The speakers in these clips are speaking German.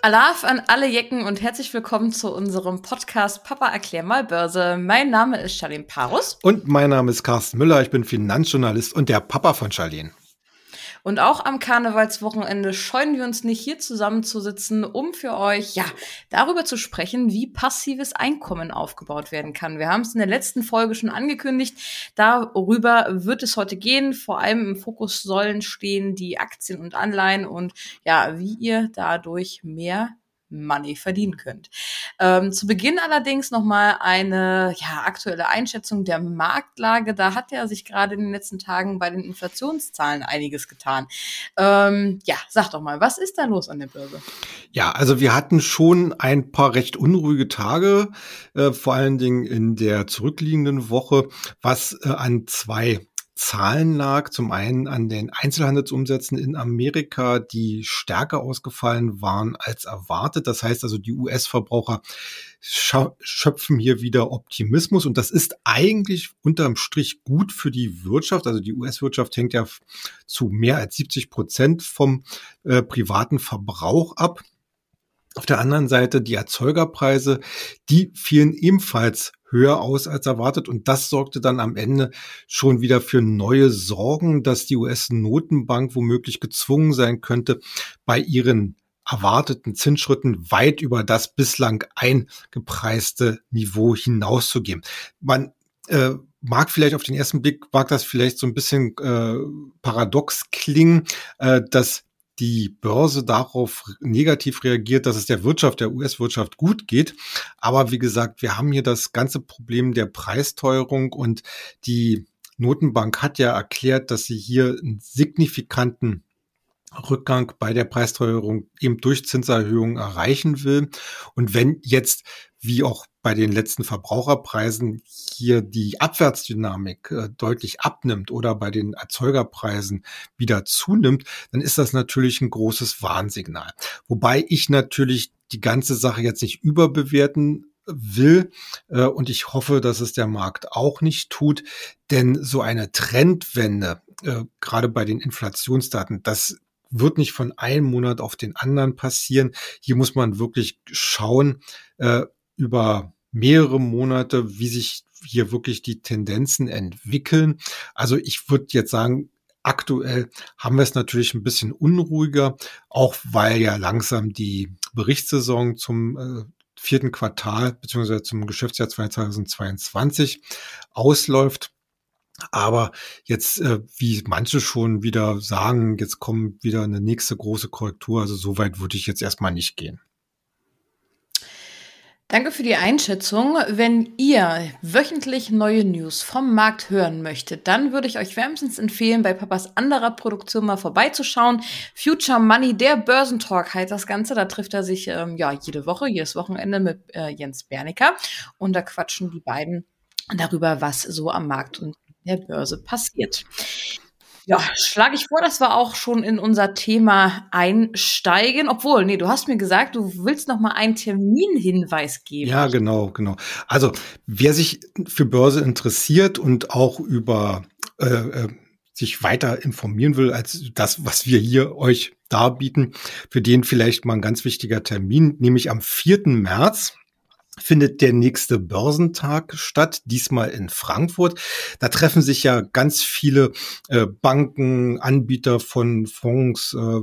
Alaf an alle Jecken und herzlich willkommen zu unserem Podcast Papa erklär mal Börse. Mein Name ist Charlene Parus. Und mein Name ist Carsten Müller. Ich bin Finanzjournalist und der Papa von Charlene. Und auch am Karnevalswochenende scheuen wir uns nicht, hier zusammenzusitzen, um für euch, ja, darüber zu sprechen, wie passives Einkommen aufgebaut werden kann. Wir haben es in der letzten Folge schon angekündigt. Darüber wird es heute gehen. Vor allem im Fokus sollen stehen die Aktien und Anleihen und ja, wie ihr dadurch mehr Money verdienen könnt. Ähm, zu Beginn allerdings nochmal eine ja, aktuelle Einschätzung der Marktlage. Da hat ja sich gerade in den letzten Tagen bei den Inflationszahlen einiges getan. Ähm, ja, sag doch mal, was ist da los an der Börse? Ja, also wir hatten schon ein paar recht unruhige Tage, äh, vor allen Dingen in der zurückliegenden Woche, was äh, an zwei Zahlen lag. Zum einen an den Einzelhandelsumsätzen in Amerika, die stärker ausgefallen waren als erwartet. Das heißt also, die US-Verbraucher schöpfen hier wieder Optimismus und das ist eigentlich unterm Strich gut für die Wirtschaft. Also die US-Wirtschaft hängt ja zu mehr als 70 Prozent vom äh, privaten Verbrauch ab. Auf der anderen Seite die Erzeugerpreise, die fielen ebenfalls höher aus als erwartet. Und das sorgte dann am Ende schon wieder für neue Sorgen, dass die US-Notenbank womöglich gezwungen sein könnte, bei ihren erwarteten Zinsschritten weit über das bislang eingepreiste Niveau hinauszugehen. Man äh, mag vielleicht auf den ersten Blick, mag das vielleicht so ein bisschen äh, paradox klingen, äh, dass die Börse darauf negativ reagiert, dass es der Wirtschaft, der US-Wirtschaft gut geht. Aber wie gesagt, wir haben hier das ganze Problem der Preisteuerung und die Notenbank hat ja erklärt, dass sie hier einen signifikanten Rückgang bei der Preisteuerung eben durch Zinserhöhungen erreichen will. Und wenn jetzt, wie auch bei den letzten Verbraucherpreisen, hier die Abwärtsdynamik äh, deutlich abnimmt oder bei den Erzeugerpreisen wieder zunimmt, dann ist das natürlich ein großes Warnsignal. Wobei ich natürlich die ganze Sache jetzt nicht überbewerten will. Äh, und ich hoffe, dass es der Markt auch nicht tut. Denn so eine Trendwende, äh, gerade bei den Inflationsdaten, das wird nicht von einem Monat auf den anderen passieren. Hier muss man wirklich schauen über mehrere Monate, wie sich hier wirklich die Tendenzen entwickeln. Also ich würde jetzt sagen, aktuell haben wir es natürlich ein bisschen unruhiger, auch weil ja langsam die Berichtssaison zum äh, vierten Quartal beziehungsweise zum Geschäftsjahr 2022 ausläuft. Aber jetzt, äh, wie manche schon wieder sagen, jetzt kommt wieder eine nächste große Korrektur. Also so weit würde ich jetzt erstmal nicht gehen. Danke für die Einschätzung. Wenn ihr wöchentlich neue News vom Markt hören möchtet, dann würde ich euch wärmstens empfehlen, bei Papas anderer Produktion mal vorbeizuschauen. Future Money, der Börsentalk heißt das Ganze. Da trifft er sich ähm, ja jede Woche, jedes Wochenende mit äh, Jens Bernicker. Und da quatschen die beiden darüber, was so am Markt und der Börse passiert. Ja, schlage ich vor, dass wir auch schon in unser Thema einsteigen. Obwohl, nee, du hast mir gesagt, du willst noch mal einen Terminhinweis geben. Ja, genau, genau. Also, wer sich für Börse interessiert und auch über äh, äh, sich weiter informieren will als das, was wir hier euch darbieten, für den vielleicht mal ein ganz wichtiger Termin, nämlich am 4. März findet der nächste Börsentag statt, diesmal in Frankfurt. Da treffen sich ja ganz viele äh, Banken, Anbieter von Fonds, äh,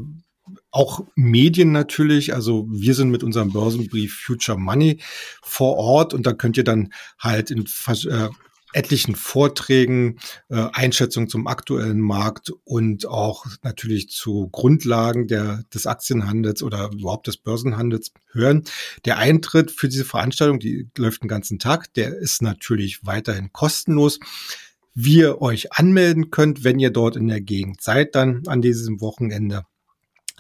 auch Medien natürlich. Also wir sind mit unserem Börsenbrief Future Money vor Ort und da könnt ihr dann halt in äh, etlichen Vorträgen, äh, Einschätzungen zum aktuellen Markt und auch natürlich zu Grundlagen der, des Aktienhandels oder überhaupt des Börsenhandels hören. Der Eintritt für diese Veranstaltung, die läuft den ganzen Tag, der ist natürlich weiterhin kostenlos. Wie ihr euch anmelden könnt, wenn ihr dort in der Gegend seid, dann an diesem Wochenende.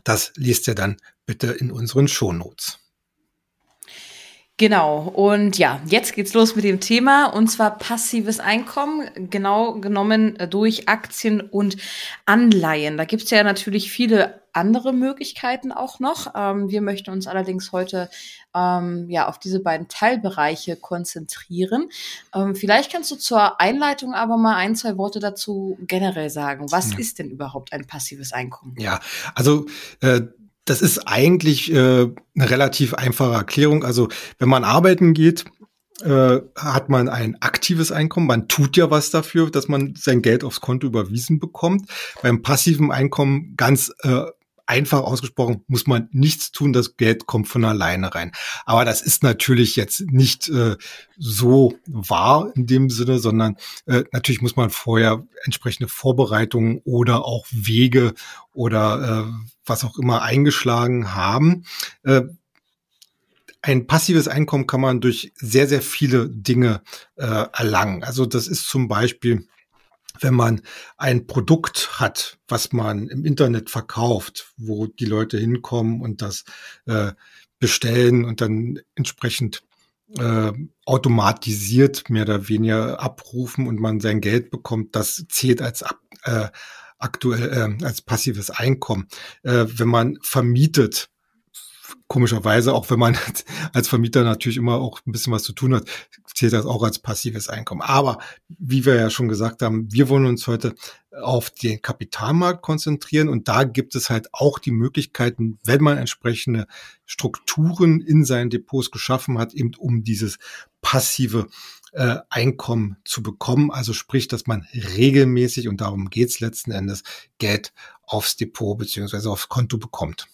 Das liest ihr dann bitte in unseren Shownotes. Genau. Und ja, jetzt geht's los mit dem Thema und zwar passives Einkommen, genau genommen durch Aktien und Anleihen. Da gibt's ja natürlich viele andere Möglichkeiten auch noch. Ähm, wir möchten uns allerdings heute ähm, ja auf diese beiden Teilbereiche konzentrieren. Ähm, vielleicht kannst du zur Einleitung aber mal ein, zwei Worte dazu generell sagen. Was ja. ist denn überhaupt ein passives Einkommen? Ja, also äh Das ist eigentlich äh, eine relativ einfache Erklärung. Also wenn man arbeiten geht, äh, hat man ein aktives Einkommen. Man tut ja was dafür, dass man sein Geld aufs Konto überwiesen bekommt. Beim passiven Einkommen ganz äh, einfach ausgesprochen, muss man nichts tun, das Geld kommt von alleine rein. Aber das ist natürlich jetzt nicht äh, so wahr in dem Sinne, sondern äh, natürlich muss man vorher entsprechende Vorbereitungen oder auch Wege oder äh, was auch immer eingeschlagen haben. Äh, ein passives Einkommen kann man durch sehr, sehr viele Dinge äh, erlangen. Also das ist zum Beispiel wenn man ein Produkt hat, was man im Internet verkauft, wo die Leute hinkommen und das äh, bestellen und dann entsprechend äh, automatisiert mehr oder weniger abrufen und man sein Geld bekommt, das zählt als ab, äh, aktuell äh, als passives Einkommen. Äh, wenn man vermietet, komischerweise, auch wenn man als Vermieter natürlich immer auch ein bisschen was zu tun hat, zählt das auch als passives Einkommen. Aber wie wir ja schon gesagt haben, wir wollen uns heute auf den Kapitalmarkt konzentrieren und da gibt es halt auch die Möglichkeiten, wenn man entsprechende Strukturen in seinen Depots geschaffen hat, eben um dieses passive äh, Einkommen zu bekommen. Also sprich, dass man regelmäßig, und darum geht's letzten Endes, Geld aufs Depot beziehungsweise aufs Konto bekommt.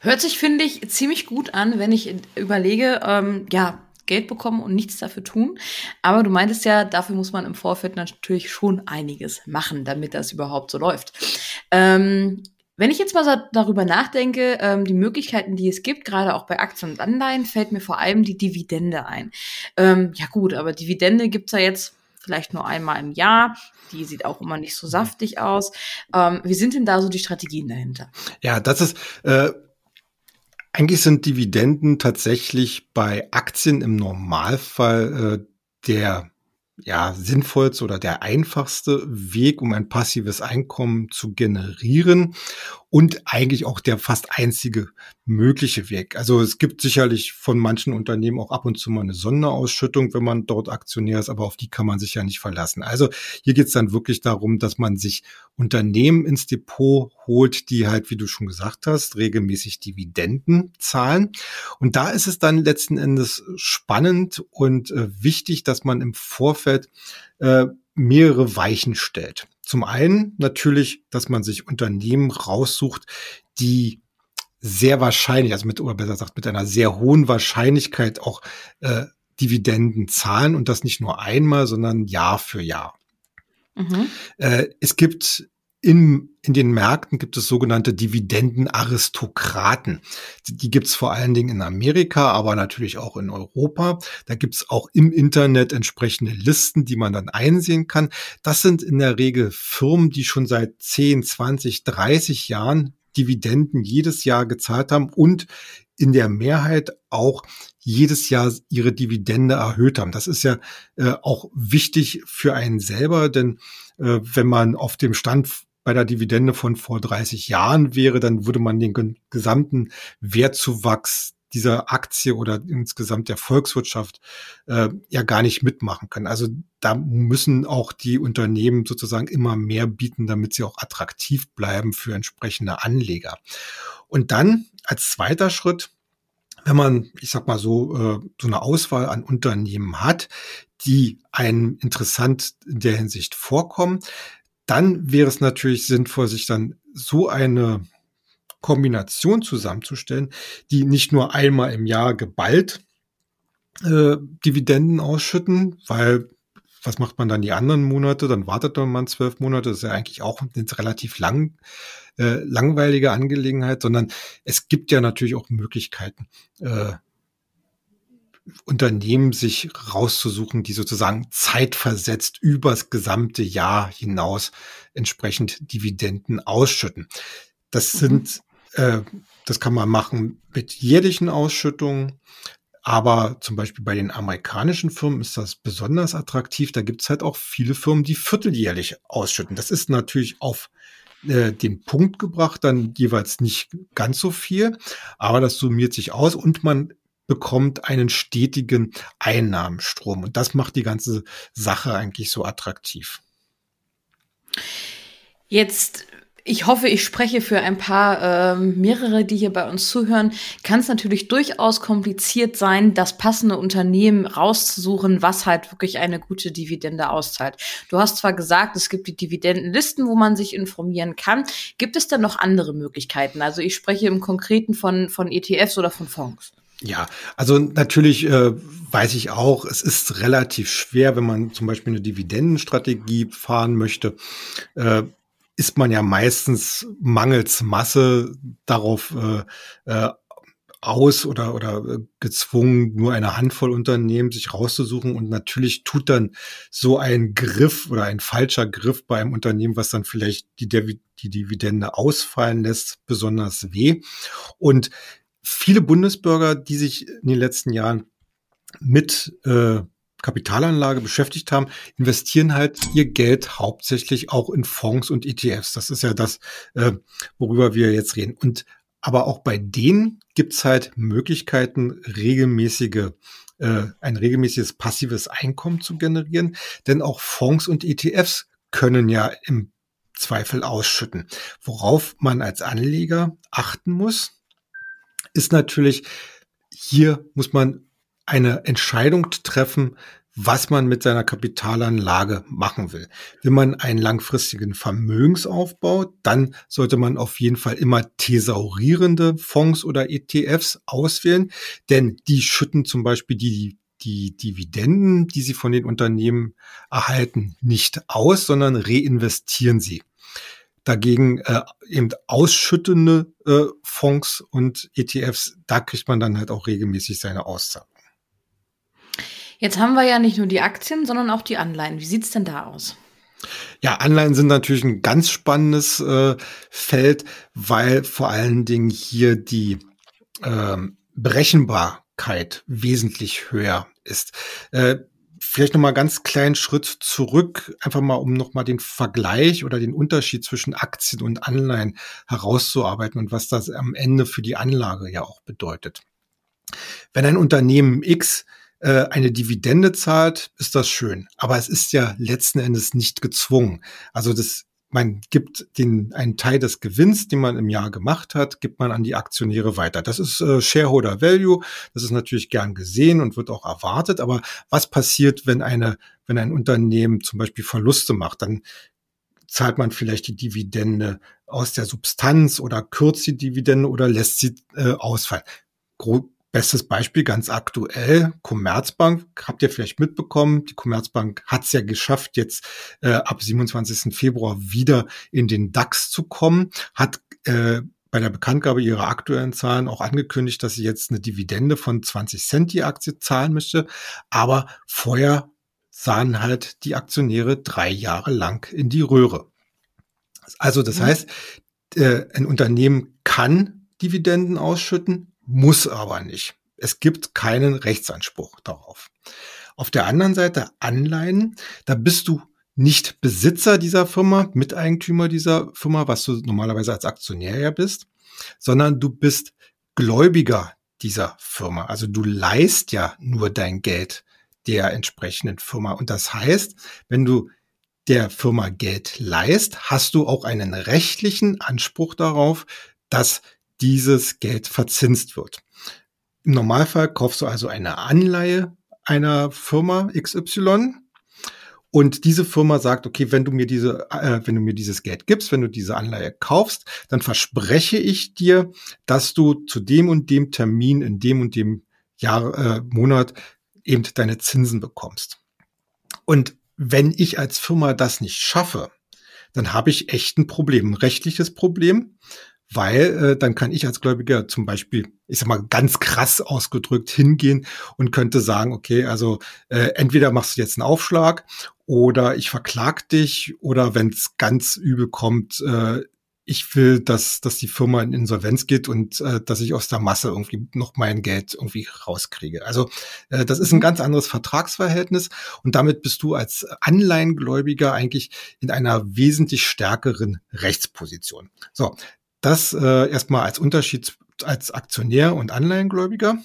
Hört sich, finde ich, ziemlich gut an, wenn ich überlege, ähm, ja, Geld bekommen und nichts dafür tun. Aber du meintest ja, dafür muss man im Vorfeld natürlich schon einiges machen, damit das überhaupt so läuft. Ähm, wenn ich jetzt mal darüber nachdenke, ähm, die Möglichkeiten, die es gibt, gerade auch bei Aktien und Anleihen, fällt mir vor allem die Dividende ein. Ähm, ja gut, aber Dividende gibt's ja jetzt vielleicht nur einmal im Jahr. Die sieht auch immer nicht so saftig aus. Ähm, wie sind denn da so die Strategien dahinter? Ja, das ist äh, eigentlich sind Dividenden tatsächlich bei Aktien im Normalfall äh, der ja, sinnvollste oder der einfachste Weg, um ein passives Einkommen zu generieren und eigentlich auch der fast einzige mögliche Weg. Also es gibt sicherlich von manchen Unternehmen auch ab und zu mal eine Sonderausschüttung, wenn man dort Aktionär ist, aber auf die kann man sich ja nicht verlassen. Also hier geht es dann wirklich darum, dass man sich Unternehmen ins Depot holt, die halt, wie du schon gesagt hast, regelmäßig Dividenden zahlen. Und da ist es dann letzten Endes spannend und äh, wichtig, dass man im Vorfeld äh, mehrere Weichen stellt. Zum einen natürlich, dass man sich Unternehmen raussucht, die sehr wahrscheinlich, also mit, oder besser gesagt, mit einer sehr hohen Wahrscheinlichkeit auch äh, Dividenden zahlen und das nicht nur einmal, sondern Jahr für Jahr. Mhm. Äh, es gibt in, in den Märkten gibt es sogenannte Dividendenaristokraten. Die, gibt es vor allen Dingen in Amerika, aber natürlich auch in Europa. Da gibt es auch im Internet entsprechende Listen, die man dann einsehen kann. Das sind in der Regel Firmen, die schon seit 10, 20, 30 Jahren Dividenden jedes Jahr gezahlt haben und in der Mehrheit auch jedes Jahr ihre Dividende erhöht haben. Das ist ja äh, auch wichtig für einen selber, denn äh, wenn man auf dem Stand bei der Dividende von vor 30 Jahren wäre, dann würde man den gesamten Wertzuwachs dieser Aktie oder insgesamt der Volkswirtschaft äh, ja gar nicht mitmachen können. Also da müssen auch die Unternehmen sozusagen immer mehr bieten, damit sie auch attraktiv bleiben für entsprechende Anleger. Und dann als zweiter Schritt, wenn man, ich sag mal so, äh, so eine Auswahl an Unternehmen hat, die einem interessant in der Hinsicht vorkommen, dann wäre es natürlich sinnvoll, sich dann so eine Kombination zusammenzustellen, die nicht nur einmal im Jahr geballt äh, Dividenden ausschütten, weil was macht man dann die anderen Monate? Dann wartet man zwölf Monate. Das ist ja eigentlich auch eine relativ lang, äh, langweilige Angelegenheit, sondern es gibt ja natürlich auch Möglichkeiten, äh, Unternehmen sich rauszusuchen, die sozusagen zeitversetzt übers gesamte Jahr hinaus entsprechend Dividenden ausschütten. Das mhm. sind, äh, das kann man machen mit jährlichen Ausschüttungen. Aber zum Beispiel bei den amerikanischen Firmen ist das besonders attraktiv. Da gibt es halt auch viele Firmen, die vierteljährlich ausschütten. Das ist natürlich auf äh, den Punkt gebracht, dann jeweils nicht ganz so viel, aber das summiert sich aus und man bekommt einen stetigen Einnahmenstrom. Und das macht die ganze Sache eigentlich so attraktiv. Jetzt ich hoffe, ich spreche für ein paar, äh, mehrere, die hier bei uns zuhören, kann es natürlich durchaus kompliziert sein, das passende Unternehmen rauszusuchen, was halt wirklich eine gute Dividende auszahlt. Du hast zwar gesagt, es gibt die Dividendenlisten, wo man sich informieren kann. Gibt es denn noch andere Möglichkeiten? Also ich spreche im Konkreten von, von ETFs oder von Fonds. Ja, also natürlich äh, weiß ich auch, es ist relativ schwer, wenn man zum Beispiel eine Dividendenstrategie fahren möchte. Äh, ist man ja meistens mangels Masse darauf äh, äh, aus oder, oder gezwungen, nur eine Handvoll Unternehmen sich rauszusuchen. Und natürlich tut dann so ein Griff oder ein falscher Griff bei einem Unternehmen, was dann vielleicht die, die Dividende ausfallen lässt, besonders weh. Und viele Bundesbürger, die sich in den letzten Jahren mit äh, Kapitalanlage beschäftigt haben, investieren halt ihr Geld hauptsächlich auch in Fonds und ETFs. Das ist ja das, äh, worüber wir jetzt reden. Und aber auch bei denen gibt's halt Möglichkeiten, regelmäßige äh, ein regelmäßiges passives Einkommen zu generieren. Denn auch Fonds und ETFs können ja im Zweifel ausschütten. Worauf man als Anleger achten muss, ist natürlich, hier muss man eine Entscheidung treffen, was man mit seiner Kapitalanlage machen will. Will man einen langfristigen Vermögensaufbau, dann sollte man auf jeden Fall immer thesaurierende Fonds oder ETFs auswählen, denn die schütten zum Beispiel die, die Dividenden, die sie von den Unternehmen erhalten, nicht aus, sondern reinvestieren sie. Dagegen äh, eben ausschüttende äh, Fonds und ETFs, da kriegt man dann halt auch regelmäßig seine Auszahlung. Jetzt haben wir ja nicht nur die Aktien, sondern auch die Anleihen. Wie sieht's denn da aus? Ja, Anleihen sind natürlich ein ganz spannendes äh, Feld, weil vor allen Dingen hier die ähm, Berechenbarkeit wesentlich höher ist. Äh, vielleicht noch mal ganz kleinen Schritt zurück, einfach mal um noch mal den Vergleich oder den Unterschied zwischen Aktien und Anleihen herauszuarbeiten und was das am Ende für die Anlage ja auch bedeutet. Wenn ein Unternehmen X äh, eine Dividende zahlt, ist das schön. Aber es ist ja letzten Endes nicht gezwungen. Also das man gibt den einen Teil des Gewinns, den man im Jahr gemacht hat, gibt man an die Aktionäre weiter. Das ist äh, Shareholder Value. Das ist natürlich gern gesehen und wird auch erwartet. Aber was passiert, wenn eine, wenn ein Unternehmen zum Beispiel Verluste macht? Dann zahlt man vielleicht die Dividende aus der Substanz oder kürzt die Dividende oder lässt sie äh, ausfallen. Bestes Beispiel ganz aktuell, Commerzbank, habt ihr vielleicht mitbekommen, die Commerzbank hat es ja geschafft, jetzt äh, ab 27. Februar wieder in den DAX zu kommen, hat äh, bei der Bekanntgabe ihrer aktuellen Zahlen auch angekündigt, dass sie jetzt eine Dividende von 20 Cent die Aktie zahlen möchte. Aber vorher sahen halt die Aktionäre drei Jahre lang in die Röhre. Also das mhm. heißt, äh, ein Unternehmen kann Dividenden ausschütten, muss aber nicht. Es gibt keinen Rechtsanspruch darauf. Auf der anderen Seite Anleihen, da bist du nicht Besitzer dieser Firma, Miteigentümer dieser Firma, was du normalerweise als Aktionär ja bist, sondern du bist Gläubiger dieser Firma. Also du leist ja nur dein Geld der entsprechenden Firma. Und das heißt, wenn du der Firma Geld leist, hast du auch einen rechtlichen Anspruch darauf, dass dieses Geld verzinst wird. Im Normalfall kaufst du also eine Anleihe einer Firma XY und diese Firma sagt, okay, wenn du mir diese, äh, wenn du mir dieses Geld gibst, wenn du diese Anleihe kaufst, dann verspreche ich dir, dass du zu dem und dem Termin in dem und dem Jahr, äh, Monat eben deine Zinsen bekommst. Und wenn ich als Firma das nicht schaffe, dann habe ich echt ein Problem, ein rechtliches Problem, weil äh, dann kann ich als Gläubiger zum Beispiel, ich sag mal ganz krass ausgedrückt, hingehen und könnte sagen, okay, also äh, entweder machst du jetzt einen Aufschlag oder ich verklag dich oder wenn es ganz übel kommt, äh, ich will, dass, dass die Firma in Insolvenz geht und äh, dass ich aus der Masse irgendwie noch mein Geld irgendwie rauskriege. Also äh, das ist ein mhm. ganz anderes Vertragsverhältnis und damit bist du als Anleihengläubiger eigentlich in einer wesentlich stärkeren Rechtsposition. So, das äh, erstmal als Unterschied als Aktionär und Anleihengläubiger.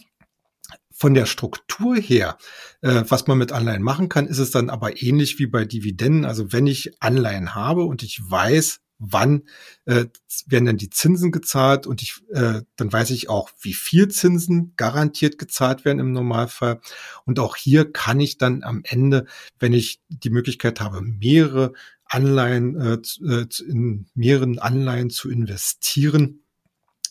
Von der Struktur her, äh, was man mit Anleihen machen kann, ist es dann aber ähnlich wie bei Dividenden. Also wenn ich Anleihen habe und ich weiß, wann äh, werden denn die Zinsen gezahlt und ich, äh, dann weiß ich auch, wie viel Zinsen garantiert gezahlt werden im Normalfall. Und auch hier kann ich dann am Ende, wenn ich die Möglichkeit habe, mehrere Anleihen, äh, äh in mehreren Anleihen zu investieren,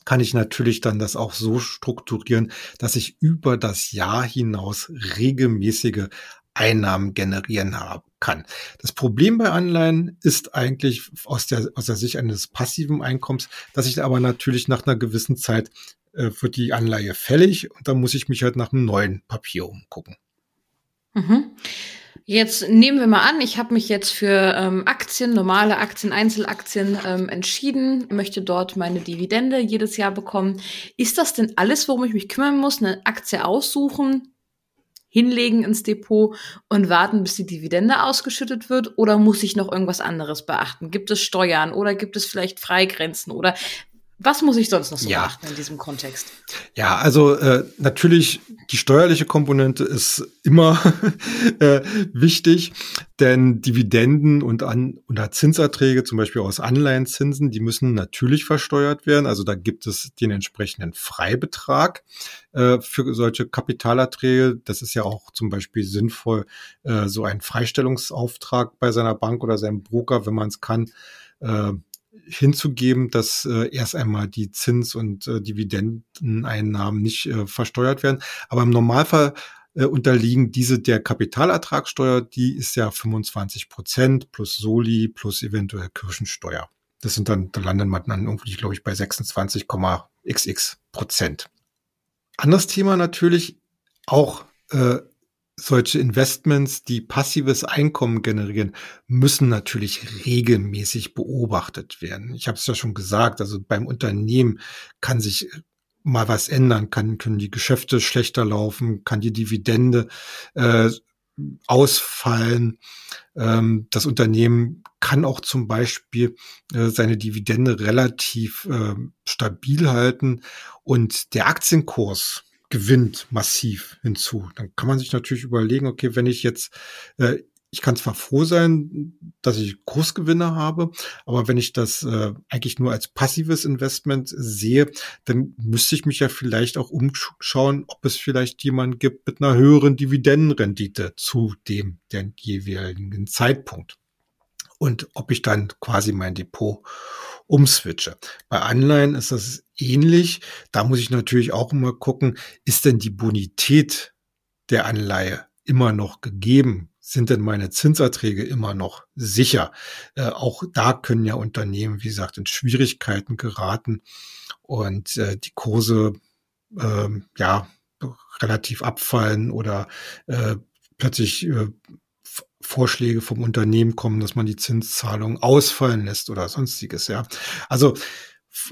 kann ich natürlich dann das auch so strukturieren, dass ich über das Jahr hinaus regelmäßige Einnahmen generieren kann. Das Problem bei Anleihen ist eigentlich aus der, aus der Sicht eines passiven Einkommens, dass ich aber natürlich nach einer gewissen Zeit äh, wird die Anleihe fällig und dann muss ich mich halt nach einem neuen Papier umgucken. Mhm. Jetzt nehmen wir mal an, ich habe mich jetzt für ähm, Aktien, normale Aktien, Einzelaktien ähm, entschieden, möchte dort meine Dividende jedes Jahr bekommen. Ist das denn alles, worum ich mich kümmern muss? Eine Aktie aussuchen, hinlegen ins Depot und warten, bis die Dividende ausgeschüttet wird? Oder muss ich noch irgendwas anderes beachten? Gibt es Steuern oder gibt es vielleicht Freigrenzen? Oder was muss ich sonst noch so ja. beachten in diesem Kontext? Ja, also äh, natürlich die steuerliche Komponente ist immer äh, wichtig, denn Dividenden und, an, und Zinserträge, zum Beispiel aus Anleihenzinsen, die müssen natürlich versteuert werden. Also da gibt es den entsprechenden Freibetrag äh, für solche Kapitalerträge. Das ist ja auch zum Beispiel sinnvoll, äh, so einen Freistellungsauftrag bei seiner Bank oder seinem Broker, wenn man es kann, äh, hinzugeben, dass äh, erst einmal die Zins- und äh, Dividendeneinnahmen nicht äh, versteuert werden. Aber im Normalfall äh, unterliegen diese der Kapitalertragssteuer, die ist ja 25 Prozent plus Soli plus eventuell Kirchensteuer. Das sind dann, da landet man dann irgendwie, glaube ich, bei 26,xx Prozent. Anderes Thema natürlich auch äh, solche Investments, die passives Einkommen generieren, müssen natürlich regelmäßig beobachtet werden. Ich habe es ja schon gesagt, also beim Unternehmen kann sich mal was ändern, kann, können die Geschäfte schlechter laufen, kann die Dividende äh, ausfallen. Ähm, das Unternehmen kann auch zum Beispiel äh, seine Dividende relativ äh, stabil halten und der Aktienkurs gewinnt massiv hinzu. Dann kann man sich natürlich überlegen, okay, wenn ich jetzt, äh, ich kann zwar froh sein, dass ich Kursgewinne habe, aber wenn ich das äh, eigentlich nur als passives Investment sehe, dann müsste ich mich ja vielleicht auch umschauen, ob es vielleicht jemanden gibt mit einer höheren Dividendenrendite zu dem der jeweiligen Zeitpunkt. Und ob ich dann quasi mein Depot umswitche. Bei Anleihen ist das ähnlich. Da muss ich natürlich auch immer gucken, ist denn die Bonität der Anleihe immer noch gegeben? Sind denn meine Zinserträge immer noch sicher? Äh, auch da können ja Unternehmen, wie gesagt, in Schwierigkeiten geraten und äh, die Kurse äh, ja relativ abfallen oder äh, plötzlich äh, Vorschläge vom Unternehmen kommen, dass man die Zinszahlung ausfallen lässt oder sonstiges, ja. Also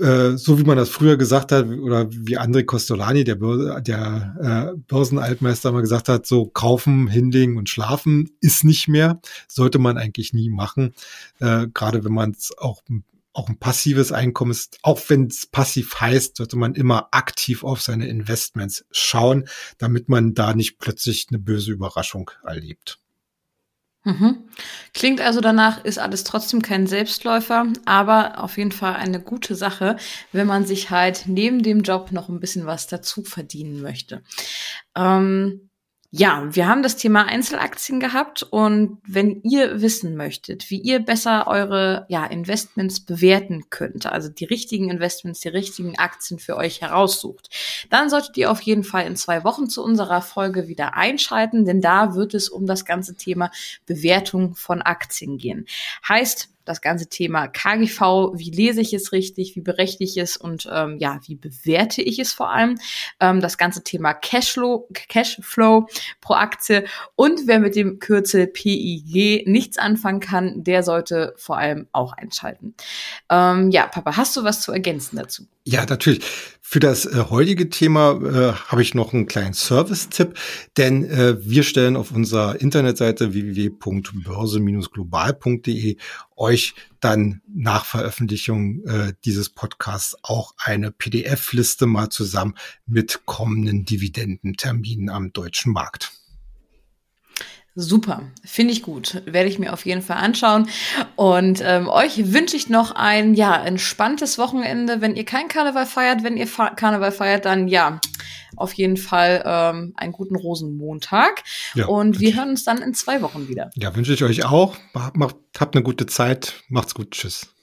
äh, so wie man das früher gesagt hat, oder wie André Costolani, der, Börse, der äh, Börsenaltmeister mal gesagt hat, so kaufen, hinlegen und schlafen ist nicht mehr, sollte man eigentlich nie machen. Äh, Gerade wenn man es auch auch ein passives Einkommen ist, auch wenn es passiv heißt, sollte man immer aktiv auf seine Investments schauen, damit man da nicht plötzlich eine böse Überraschung erlebt. Mhm. Klingt also danach, ist alles trotzdem kein Selbstläufer, aber auf jeden Fall eine gute Sache, wenn man sich halt neben dem Job noch ein bisschen was dazu verdienen möchte. Ähm, ja, wir haben das Thema Einzelaktien gehabt und wenn ihr wissen möchtet, wie ihr besser eure ja, Investments bewerten könnt, also die richtigen Investments, die richtigen Aktien für euch heraussucht, dann solltet ihr auf jeden Fall in zwei Wochen zu unserer Folge wieder einschalten, denn da wird es um das ganze Thema Bewertung von Aktien gehen. Heißt, das ganze Thema KGV, wie lese ich es richtig, wie berechne ich es und ähm, ja, wie bewerte ich es vor allem. Ähm, das ganze Thema Cashflow, Cashflow pro Aktie und wer mit dem Kürzel PIG nichts anfangen kann, der sollte vor allem auch einschalten. Ähm, ja, Papa, hast du was zu ergänzen dazu? Ja, natürlich. Für das äh, heutige Thema äh, habe ich noch einen kleinen Service-Tipp, denn äh, wir stellen auf unserer Internetseite www.börse-global.de euch dann nach Veröffentlichung äh, dieses Podcasts auch eine PDF-Liste mal zusammen mit kommenden Dividendenterminen am deutschen Markt. Super, finde ich gut. Werde ich mir auf jeden Fall anschauen. Und ähm, euch wünsche ich noch ein ja entspanntes Wochenende. Wenn ihr kein Karneval feiert, wenn ihr Karneval feiert, dann ja auf jeden Fall ähm, einen guten Rosenmontag. Ja, und wir hören uns dann in zwei Wochen wieder. Ja, wünsche ich euch auch. Macht, habt eine gute Zeit. Macht's gut. Tschüss.